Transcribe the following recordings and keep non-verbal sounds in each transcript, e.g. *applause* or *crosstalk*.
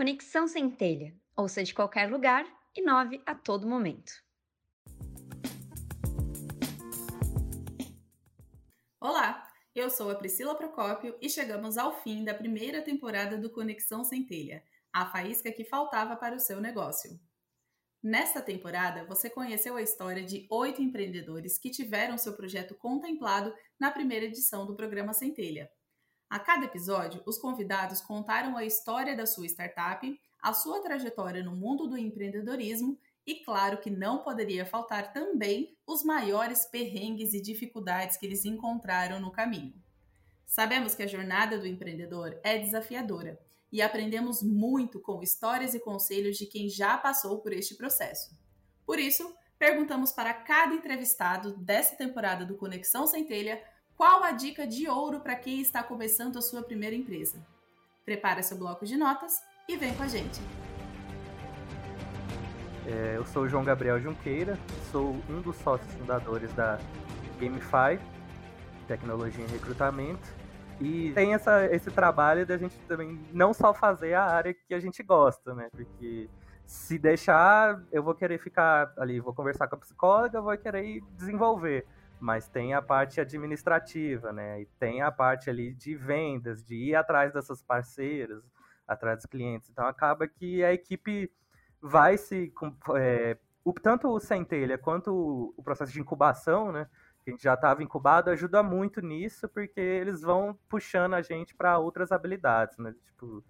Conexão Centelha. Ouça de qualquer lugar, inove a todo momento. Olá, eu sou a Priscila Procópio e chegamos ao fim da primeira temporada do Conexão Centelha, a faísca que faltava para o seu negócio. Nesta temporada, você conheceu a história de oito empreendedores que tiveram seu projeto contemplado na primeira edição do programa Centelha. A cada episódio, os convidados contaram a história da sua startup, a sua trajetória no mundo do empreendedorismo e, claro, que não poderia faltar também os maiores perrengues e dificuldades que eles encontraram no caminho. Sabemos que a jornada do empreendedor é desafiadora e aprendemos muito com histórias e conselhos de quem já passou por este processo. Por isso, perguntamos para cada entrevistado dessa temporada do Conexão Centelha qual a dica de ouro para quem está começando a sua primeira empresa. Prepare seu bloco de notas e vem com a gente. É, eu sou o João Gabriel Junqueira, sou um dos sócios fundadores da Gamify, Tecnologia em Recrutamento, e tem essa, esse trabalho da gente também não só fazer a área que a gente gosta, né? Porque se deixar, eu vou querer ficar ali, vou conversar com a psicóloga, vou querer desenvolver. Mas tem a parte administrativa, né? E tem a parte ali de vendas, de ir atrás dessas parceiras, atrás dos clientes. Então acaba que a equipe vai se. É, o, tanto o centelha quanto o processo de incubação, né? que a gente já estava incubado, ajuda muito nisso, porque eles vão puxando a gente para outras habilidades, né? Tipo,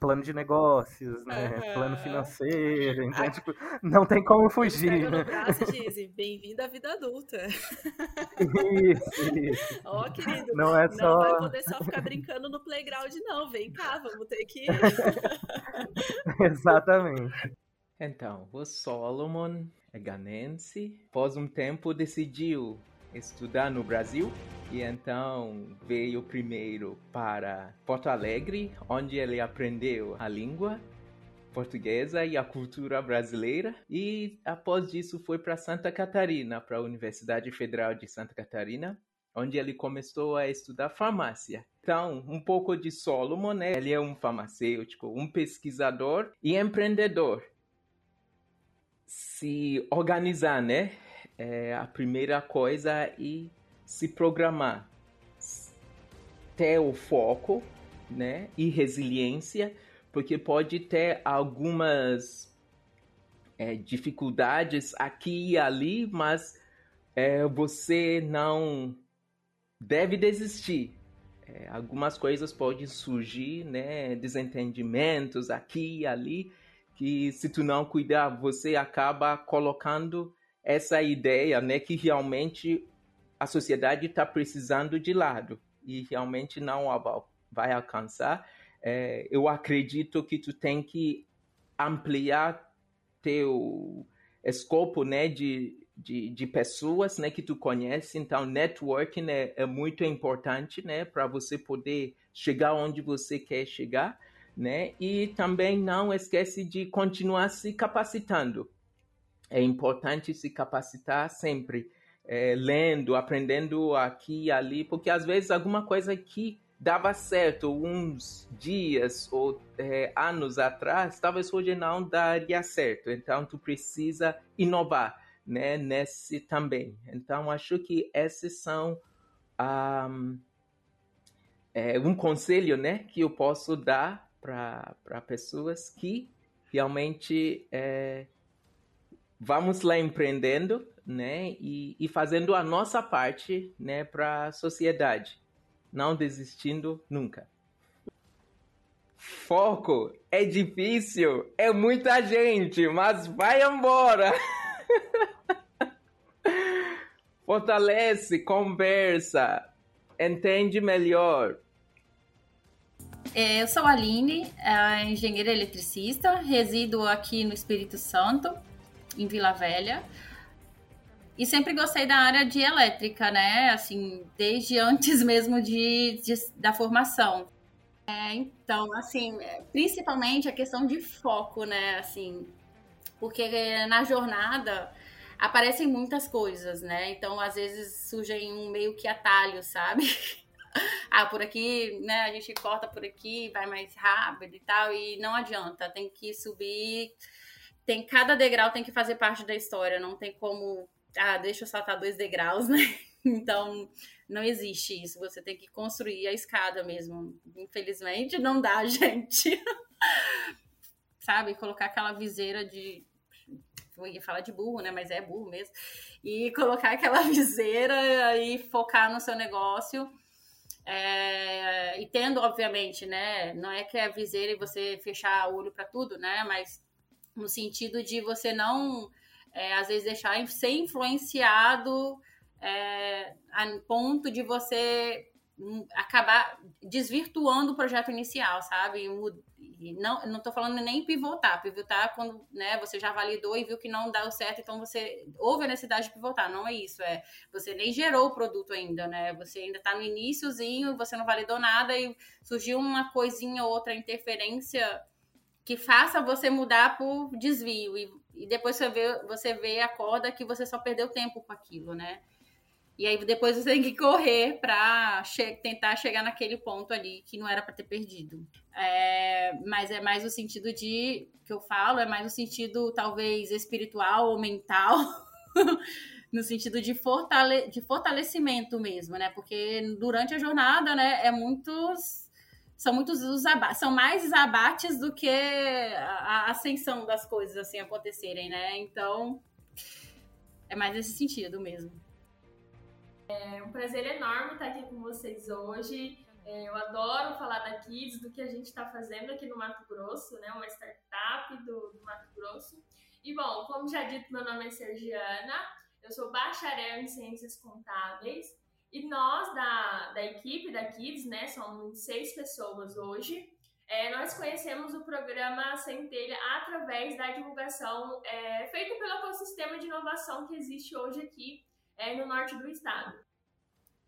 plano de negócios, né? Uhum. Plano financeiro. Então, tipo, não tem como fugir. Né? braço *laughs* dizem, bem-vindo à vida adulta. Isso, *laughs* isso. Ó, oh, querido, não, é só... não vai poder só ficar brincando no playground, não. Vem cá, vamos ter que. *laughs* Exatamente. Então, o Solomon é ganense. Após um tempo, decidiu estudar no Brasil e então veio primeiro para Porto Alegre, onde ele aprendeu a língua portuguesa e a cultura brasileira e após isso foi para Santa Catarina, para a Universidade Federal de Santa Catarina, onde ele começou a estudar farmácia. Então, um pouco de Solomon, né? Ele é um farmacêutico, um pesquisador e empreendedor. Se organizar, né? É, a primeira coisa é se programar, ter o foco, né, e resiliência, porque pode ter algumas é, dificuldades aqui e ali, mas é, você não deve desistir. É, algumas coisas podem surgir, né, desentendimentos aqui e ali, que se tu não cuidar, você acaba colocando essa ideia, né, que realmente a sociedade está precisando de lado e realmente não vai alcançar. É, eu acredito que tu tem que ampliar teu escopo, né, de, de, de pessoas, né, que tu conhece. Então, networking é, é muito importante, né, para você poder chegar onde você quer chegar, né? E também não esquece de continuar se capacitando é importante se capacitar sempre, é, lendo, aprendendo aqui e ali, porque às vezes alguma coisa que dava certo uns dias ou é, anos atrás, talvez hoje não daria certo. Então, tu precisa inovar, né, nesse também. Então, acho que esses são um, é, um conselho, né, que eu posso dar para pessoas que realmente é, vamos lá empreendendo, né, e, e fazendo a nossa parte, né, para a sociedade, não desistindo nunca. Foco é difícil, é muita gente, mas vai embora. *laughs* Fortalece, conversa, entende melhor. É, eu sou a Aline, engenheira eletricista, resido aqui no Espírito Santo em Vila Velha. E sempre gostei da área de elétrica, né? Assim, desde antes *laughs* mesmo de, de da formação. É, então, assim, principalmente a questão de foco, né? Assim, porque na jornada aparecem muitas coisas, né? Então, às vezes surgem um meio que atalho, sabe? *laughs* ah, por aqui, né, a gente corta por aqui, vai mais rápido e tal, e não adianta, tem que subir, tem cada degrau tem que fazer parte da história, não tem como, ah, deixa eu saltar dois degraus, *laughs* né? Então, não existe isso, você tem que construir a escada mesmo. Infelizmente, não dá, *laughs* gente. Sabe, colocar aquela viseira de eu ia falar de burro, né? Mas é burro mesmo. E colocar aquela *laughs* viseira e focar no seu negócio. É, e tendo, obviamente, né? Não é que é viseira e você fechar o olho para tudo, né? Mas no sentido de você não, é, às vezes, deixar ser influenciado é, a ponto de você hum, acabar desvirtuando o projeto inicial, sabe? não, não tô falando nem pivotar. Pivotar quando né, você já validou e viu que não dá certo, então você houve a necessidade de pivotar. Não é isso, é você nem gerou o produto ainda, né? Você ainda está no iníciozinho, você não validou nada e surgiu uma coisinha ou outra interferência que faça você mudar por desvio. E, e depois você vê, você vê a corda que você só perdeu tempo com aquilo, né? E aí depois você tem que correr para che tentar chegar naquele ponto ali que não era para ter perdido. É, mas é mais o sentido de que eu falo, é mais o sentido talvez espiritual ou mental, *laughs* no sentido de, fortale de fortalecimento mesmo, né? Porque durante a jornada, né, é muitos são muitos os abates, são mais abates do que a ascensão das coisas assim acontecerem, né? Então é mais nesse sentido mesmo. É um prazer enorme estar aqui com vocês hoje. É, eu adoro falar da Kids, do que a gente está fazendo aqui no Mato Grosso, né? Uma startup do, do Mato Grosso. E bom, como já dito, meu nome é Sergiana, eu sou bacharel em Ciências Contábeis e nós da, da equipe da Kids, né? Somos seis pessoas hoje. É, nós conhecemos o programa Centelha através da divulgação é, feita pelo ecossistema de inovação que existe hoje aqui é, no norte do estado.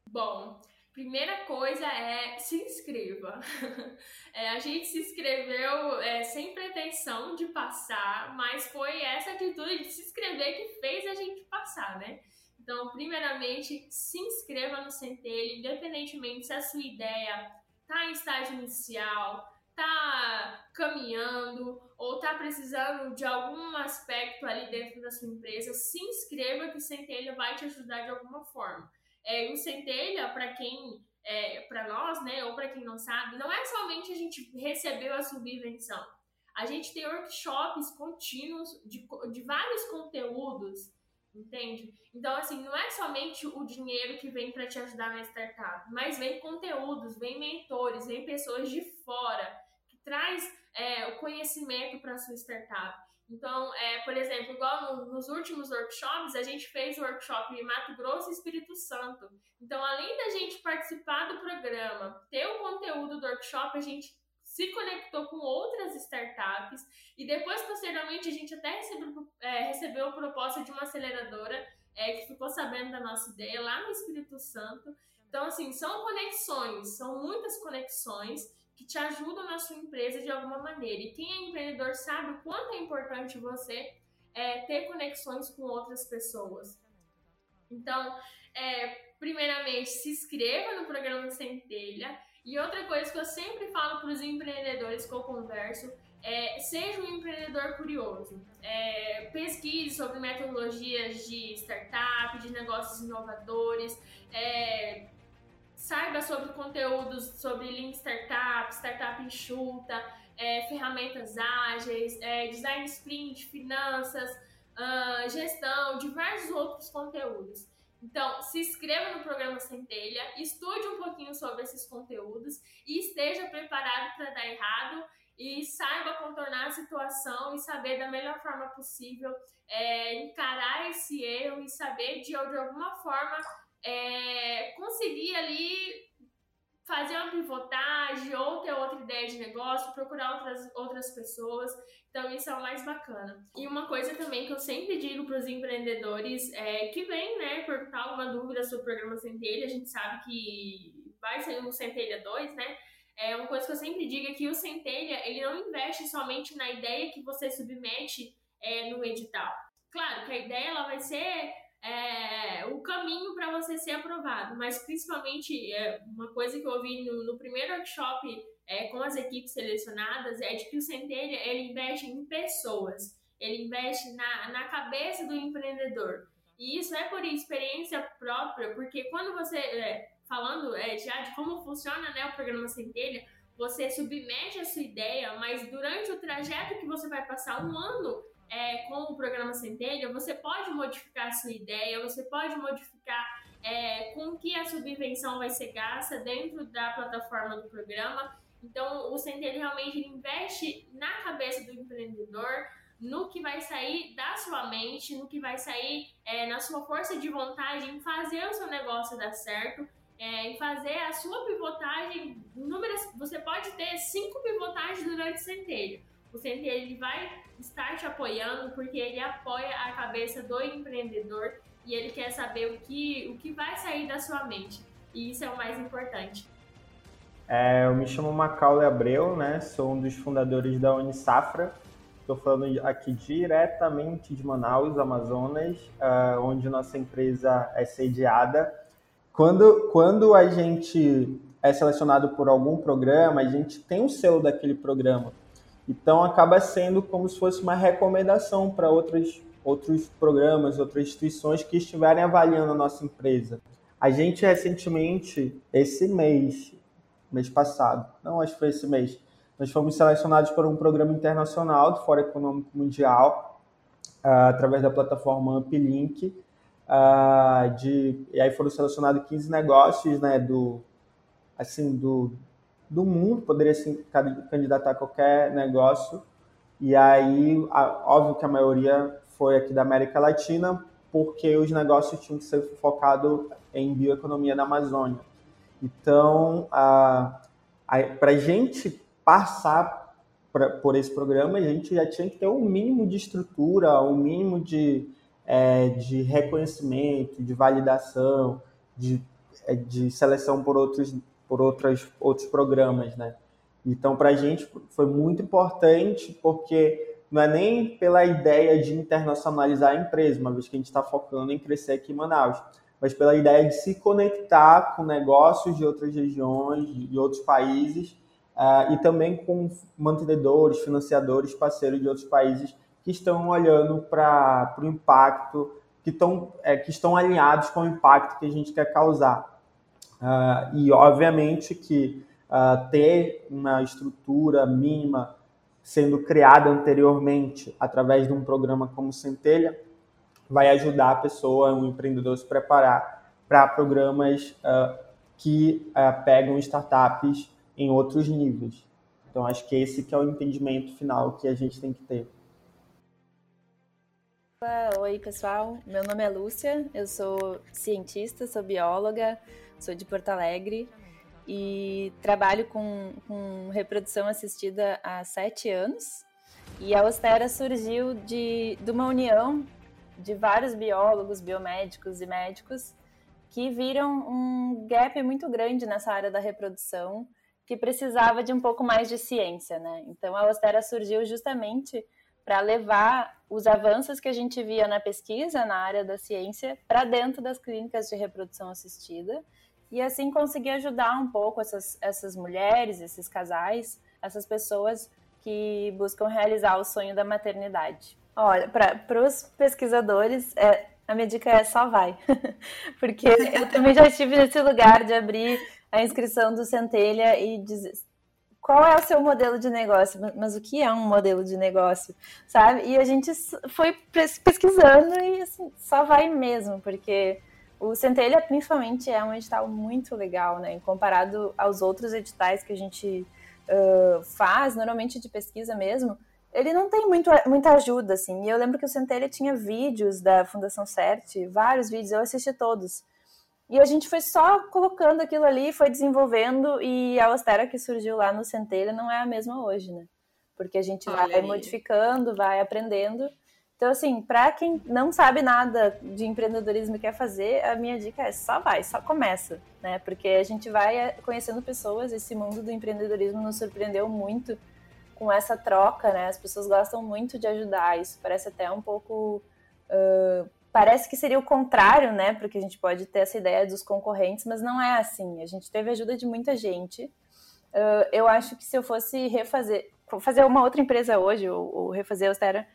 Bom, primeira coisa é se inscreva. *laughs* É, a gente se inscreveu é, sem pretensão de passar, mas foi essa atitude de se inscrever que fez a gente passar, né? Então, primeiramente, se inscreva no Centelho, independentemente se a sua ideia está em estágio inicial, tá caminhando ou tá precisando de algum aspecto ali dentro da sua empresa, se inscreva que o Centelha vai te ajudar de alguma forma. É, o Centelha, para quem, é, para nós, né, ou para quem não sabe, não é somente a gente receber a subvenção. A gente tem workshops contínuos de, de vários conteúdos entende? Então, assim, não é somente o dinheiro que vem para te ajudar na startup, mas vem conteúdos, vem mentores, vem pessoas de fora traz é, o conhecimento para sua startup. Então, é, por exemplo, igual no, nos últimos workshops, a gente fez o workshop em Mato Grosso e Espírito Santo. Então, além da gente participar do programa, ter o conteúdo do workshop, a gente se conectou com outras startups e depois, posteriormente, a gente até recebeu, é, recebeu a proposta de uma aceleradora é, que ficou sabendo da nossa ideia lá no Espírito Santo. Então, assim, são conexões, são muitas conexões que te ajudam na sua empresa de alguma maneira. E quem é empreendedor sabe o quanto é importante você é, ter conexões com outras pessoas. Então, é, primeiramente, se inscreva no programa Centelha. E outra coisa que eu sempre falo para os empreendedores que eu converso é seja um empreendedor curioso. É, pesquise sobre metodologias de startup, de negócios inovadores. É, saiba sobre conteúdos sobre Lean Startup, Startup Enxuta, é, ferramentas ágeis, é, design sprint, finanças, uh, gestão, diversos outros conteúdos. Então, se inscreva no programa Centelha, estude um pouquinho sobre esses conteúdos e esteja preparado para dar errado e saiba contornar a situação e saber da melhor forma possível é, encarar esse erro e saber de, de alguma forma é, conseguir ali fazer uma pivotagem ou ter outra ideia de negócio, procurar outras, outras pessoas. Então, isso é o mais bacana. E uma coisa também que eu sempre digo para os empreendedores é, que vem, né, perguntar alguma dúvida sobre o programa Centelha, a gente sabe que vai ser um Centelha 2, né? É uma coisa que eu sempre digo é que o Centelha, ele não investe somente na ideia que você submete é, no edital. Claro que a ideia ela vai ser é, o caminho para você ser aprovado. Mas principalmente é, uma coisa que eu ouvi no, no primeiro workshop é, com as equipes selecionadas é de que o Centelha ele investe em pessoas, ele investe na, na cabeça do empreendedor. E isso é por experiência própria, porque quando você, é, falando é, já de como funciona né, o programa Centelha, você submete a sua ideia, mas durante o trajeto que você vai passar um ano é, com o programa Centelha, você pode modificar a sua ideia, você pode modificar é, com que a subvenção vai ser gasta dentro da plataforma do programa. Então, o Centelha realmente investe na cabeça do empreendedor, no que vai sair da sua mente, no que vai sair é, na sua força de vontade em fazer o seu negócio dar certo, é, em fazer a sua pivotagem. Números, você pode ter cinco pivotagens durante o centelho. O centelho ele vai estar te apoiando porque ele apoia a cabeça do empreendedor e ele quer saber o que, o que vai sair da sua mente. E isso é o mais importante. É, eu me chamo Macaulay Abreu, né? Sou um dos fundadores da Unisafra. Estou falando aqui diretamente de Manaus, Amazonas, uh, onde nossa empresa é sediada. Quando, quando a gente é selecionado por algum programa, a gente tem o selo daquele programa. Então acaba sendo como se fosse uma recomendação para outros, outros programas, outras instituições que estiverem avaliando a nossa empresa. A gente recentemente, esse mês, mês passado, não acho que foi esse mês, nós fomos selecionados por um programa internacional do Fórum Econômico Mundial, uh, através da plataforma Uplink, uh, de, e aí foram selecionados 15 negócios né, do, assim, do, do mundo, poderia se candidatar a qualquer negócio. E aí, a, óbvio que a maioria foi aqui da América Latina, porque os negócios tinham que ser focados em bioeconomia na Amazônia. Então, para a gente passar pra, por esse programa, a gente já tinha que ter um mínimo de estrutura, um mínimo de, é, de reconhecimento, de validação, de, é, de seleção por outros por outras, outros programas, né? Então, para a gente foi muito importante, porque não é nem pela ideia de internacionalizar a empresa, uma vez que a gente está focando em crescer aqui em Manaus, mas pela ideia de se conectar com negócios de outras regiões, de outros países, uh, e também com mantenedores, financiadores, parceiros de outros países que estão olhando para o impacto, que, tão, é, que estão alinhados com o impacto que a gente quer causar. Uh, e, obviamente, que uh, ter uma estrutura mínima sendo criada anteriormente através de um programa como Centelha vai ajudar a pessoa, um empreendedor, a se preparar para programas uh, que pegam startups em outros níveis. Então, acho que esse que é o entendimento final que a gente tem que ter. Oi, pessoal. Meu nome é Lúcia, eu sou cientista, sou bióloga, sou de Porto Alegre e trabalho com, com reprodução assistida há sete anos. E a Ostera surgiu de, de uma união de vários biólogos, biomédicos e médicos que viram um gap muito grande nessa área da reprodução que precisava de um pouco mais de ciência, né? Então a Ostera surgiu justamente para levar os avanços que a gente via na pesquisa na área da ciência para dentro das clínicas de reprodução assistida e assim conseguir ajudar um pouco essas, essas mulheres, esses casais, essas pessoas que buscam realizar o sonho da maternidade. Olha, para os pesquisadores, é, a minha dica é só vai, *laughs* porque eu também já estive nesse lugar de abrir a inscrição do Centelha e dizer qual é o seu modelo de negócio, mas o que é um modelo de negócio, sabe? E a gente foi pesquisando e assim, só vai mesmo, porque o Centelha, principalmente, é um edital muito legal, né? Comparado aos outros editais que a gente uh, faz, normalmente de pesquisa mesmo, ele não tem muito, muita ajuda, assim. E eu lembro que o Centelha tinha vídeos da Fundação CERT, vários vídeos, eu assisti todos. E a gente foi só colocando aquilo ali, foi desenvolvendo, e a Ostera que surgiu lá no Centelha não é a mesma hoje, né? Porque a gente Olha vai aí. modificando, vai aprendendo. Então, assim, para quem não sabe nada de empreendedorismo e quer fazer, a minha dica é só vai, só começa, né? Porque a gente vai eh, conhecendo pessoas, esse mundo do empreendedorismo nos surpreendeu muito com essa troca, né? As pessoas gostam muito de ajudar, isso parece até um pouco uh, parece que seria o contrário, né? Porque a gente pode ter essa ideia dos concorrentes, mas não é assim. A gente teve ajuda de muita gente. Uh, eu acho que se eu fosse refazer, fazer uma outra empresa hoje, ou, ou refazer a Austera,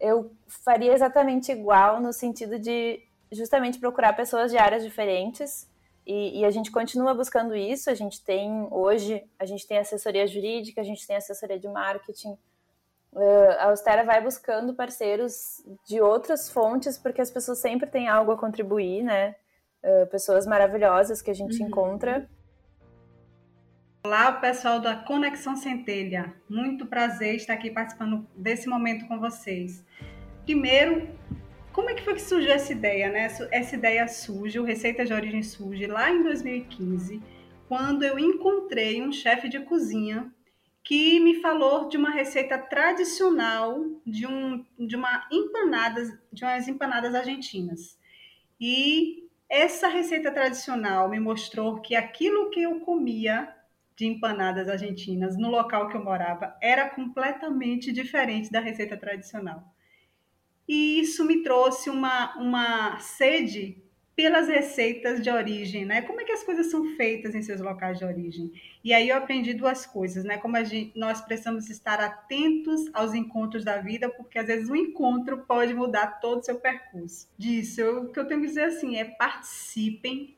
eu faria exatamente igual no sentido de justamente procurar pessoas de áreas diferentes e, e, a gente continua buscando isso. A gente tem hoje, a gente tem assessoria jurídica, a gente tem assessoria de marketing. Uh, a Austera vai buscando parceiros de outras fontes, porque as pessoas sempre têm algo a contribuir, né? Uh, pessoas maravilhosas que a gente uhum. encontra. Olá, pessoal da Conexão Centelha. Muito prazer estar aqui participando desse momento com vocês. Primeiro, como é que foi que surgiu essa ideia, né? Essa ideia surge, o Receita de Origem surge lá em 2015, quando eu encontrei um chefe de cozinha que me falou de uma receita tradicional de, um, de uma empanada, de umas empanadas argentinas. E essa receita tradicional me mostrou que aquilo que eu comia de empanadas argentinas no local que eu morava era completamente diferente da receita tradicional. E isso me trouxe uma, uma sede pelas receitas de origem, né? Como é que as coisas são feitas em seus locais de origem? E aí eu aprendi duas coisas, né? Como gente, nós precisamos estar atentos aos encontros da vida, porque às vezes o encontro pode mudar todo o seu percurso. Disso, o que eu tenho que dizer assim é participem,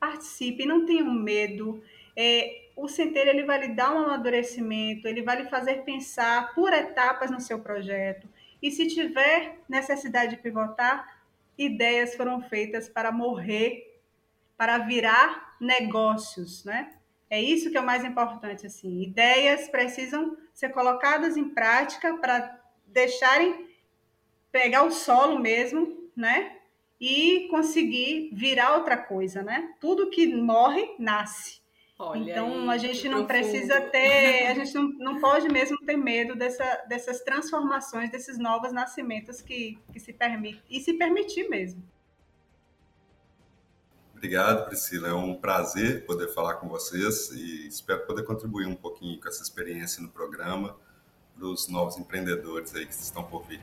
participem, não tenham medo. É, o centeiro ele vai lhe dar um amadurecimento, ele vai lhe fazer pensar por etapas no seu projeto. E se tiver necessidade de pivotar, ideias foram feitas para morrer, para virar negócios, né? É isso que é o mais importante, assim. Ideias precisam ser colocadas em prática para deixarem pegar o solo mesmo, né? E conseguir virar outra coisa, né? Tudo que morre nasce. Olha então aí, a gente não profundo. precisa ter, a gente não, não pode mesmo ter medo dessa, dessas transformações, desses novos nascimentos que, que se permite e se permitir mesmo. Obrigado, Priscila. É um prazer poder falar com vocês e espero poder contribuir um pouquinho com essa experiência no programa para os novos empreendedores aí que estão por vir.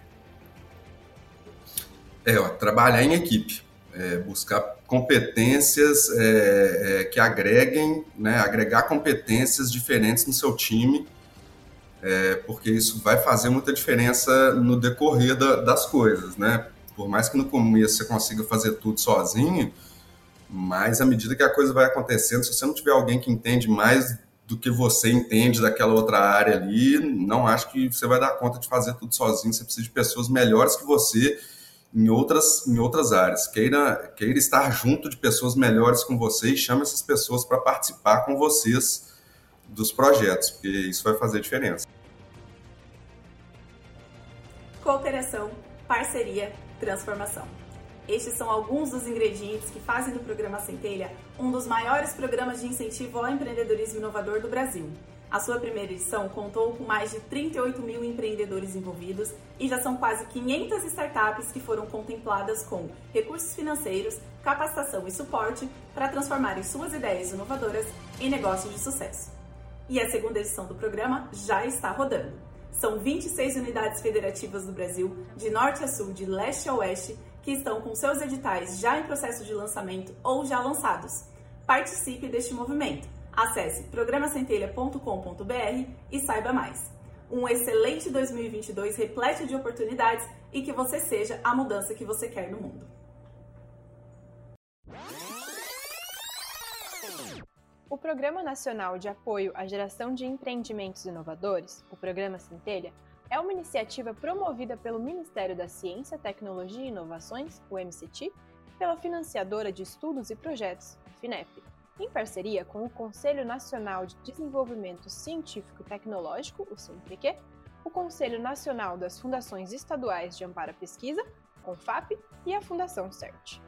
É, ó, trabalhar em equipe é, buscar competências é, é, que agreguem, né, agregar competências diferentes no seu time, é, porque isso vai fazer muita diferença no decorrer da, das coisas, né? Por mais que no começo você consiga fazer tudo sozinho, mas à medida que a coisa vai acontecendo, se você não tiver alguém que entende mais do que você entende daquela outra área ali, não acho que você vai dar conta de fazer tudo sozinho. Você precisa de pessoas melhores que você em outras, em outras áreas. Queira, queira estar junto de pessoas melhores com você e chame essas pessoas para participar com vocês dos projetos, porque isso vai fazer diferença. Cooperação, parceria, transformação. Estes são alguns dos ingredientes que fazem do programa Centelha um dos maiores programas de incentivo ao empreendedorismo inovador do Brasil. A sua primeira edição contou com mais de 38 mil empreendedores envolvidos e já são quase 500 startups que foram contempladas com recursos financeiros, capacitação e suporte para transformarem suas ideias inovadoras em negócios de sucesso. E a segunda edição do programa já está rodando. São 26 unidades federativas do Brasil, de norte a sul, de leste a oeste, que estão com seus editais já em processo de lançamento ou já lançados. Participe deste movimento Acesse programacentelha.com.br e saiba mais. Um excelente 2022 repleto de oportunidades e que você seja a mudança que você quer no mundo. O Programa Nacional de Apoio à Geração de Empreendimentos Inovadores, o Programa Centelha, é uma iniciativa promovida pelo Ministério da Ciência, Tecnologia e Inovações, o MCT, pela financiadora de estudos e projetos, FINEP em parceria com o Conselho Nacional de Desenvolvimento Científico e Tecnológico, o CNPq, o Conselho Nacional das Fundações Estaduais de Amparo à Pesquisa, CONFAP, e a Fundação CERT.